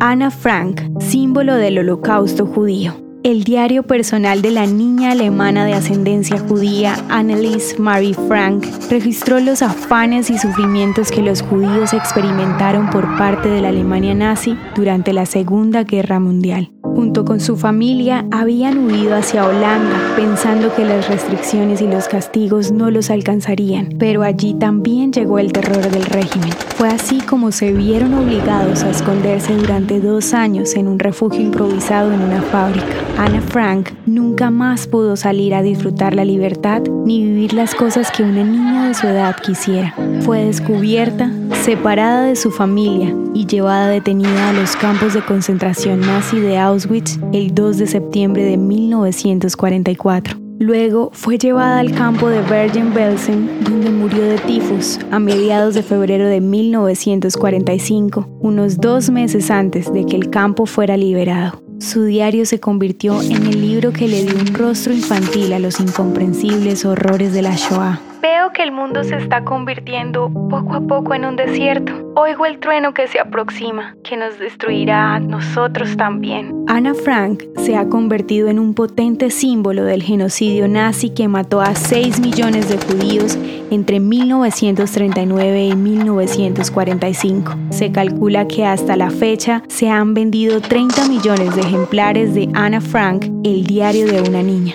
Anna Frank, símbolo del holocausto judío. El diario personal de la niña alemana de ascendencia judía Annelies Marie Frank registró los afanes y sufrimientos que los judíos experimentaron por parte de la Alemania nazi durante la Segunda Guerra Mundial. Junto con su familia habían huido hacia Holanda pensando que las restricciones y los castigos no los alcanzarían, pero allí también llegó el terror del régimen. Fue así como se vieron obligados a esconderse durante dos años en un refugio improvisado en una fábrica. Anna Frank nunca más pudo salir a disfrutar la libertad ni vivir las cosas que una niña de su edad quisiera. Fue descubierta, separada de su familia y llevada detenida a los campos de concentración nazi de Auschwitz el 2 de septiembre de 1944. Luego fue llevada al campo de Bergen-Belsen, donde murió de tifus a mediados de febrero de 1945, unos dos meses antes de que el campo fuera liberado. Su diario se convirtió en el libro que le dio un rostro infantil a los incomprensibles horrores de la Shoah. Veo que el mundo se está convirtiendo poco a poco en un desierto. Oigo el trueno que se aproxima, que nos destruirá a nosotros también. Anna Frank se ha convertido en un potente símbolo del genocidio nazi que mató a 6 millones de judíos entre 1939 y 1945. Se calcula que hasta la fecha se han vendido 30 millones de ejemplares de Anna Frank, el diario de una niña.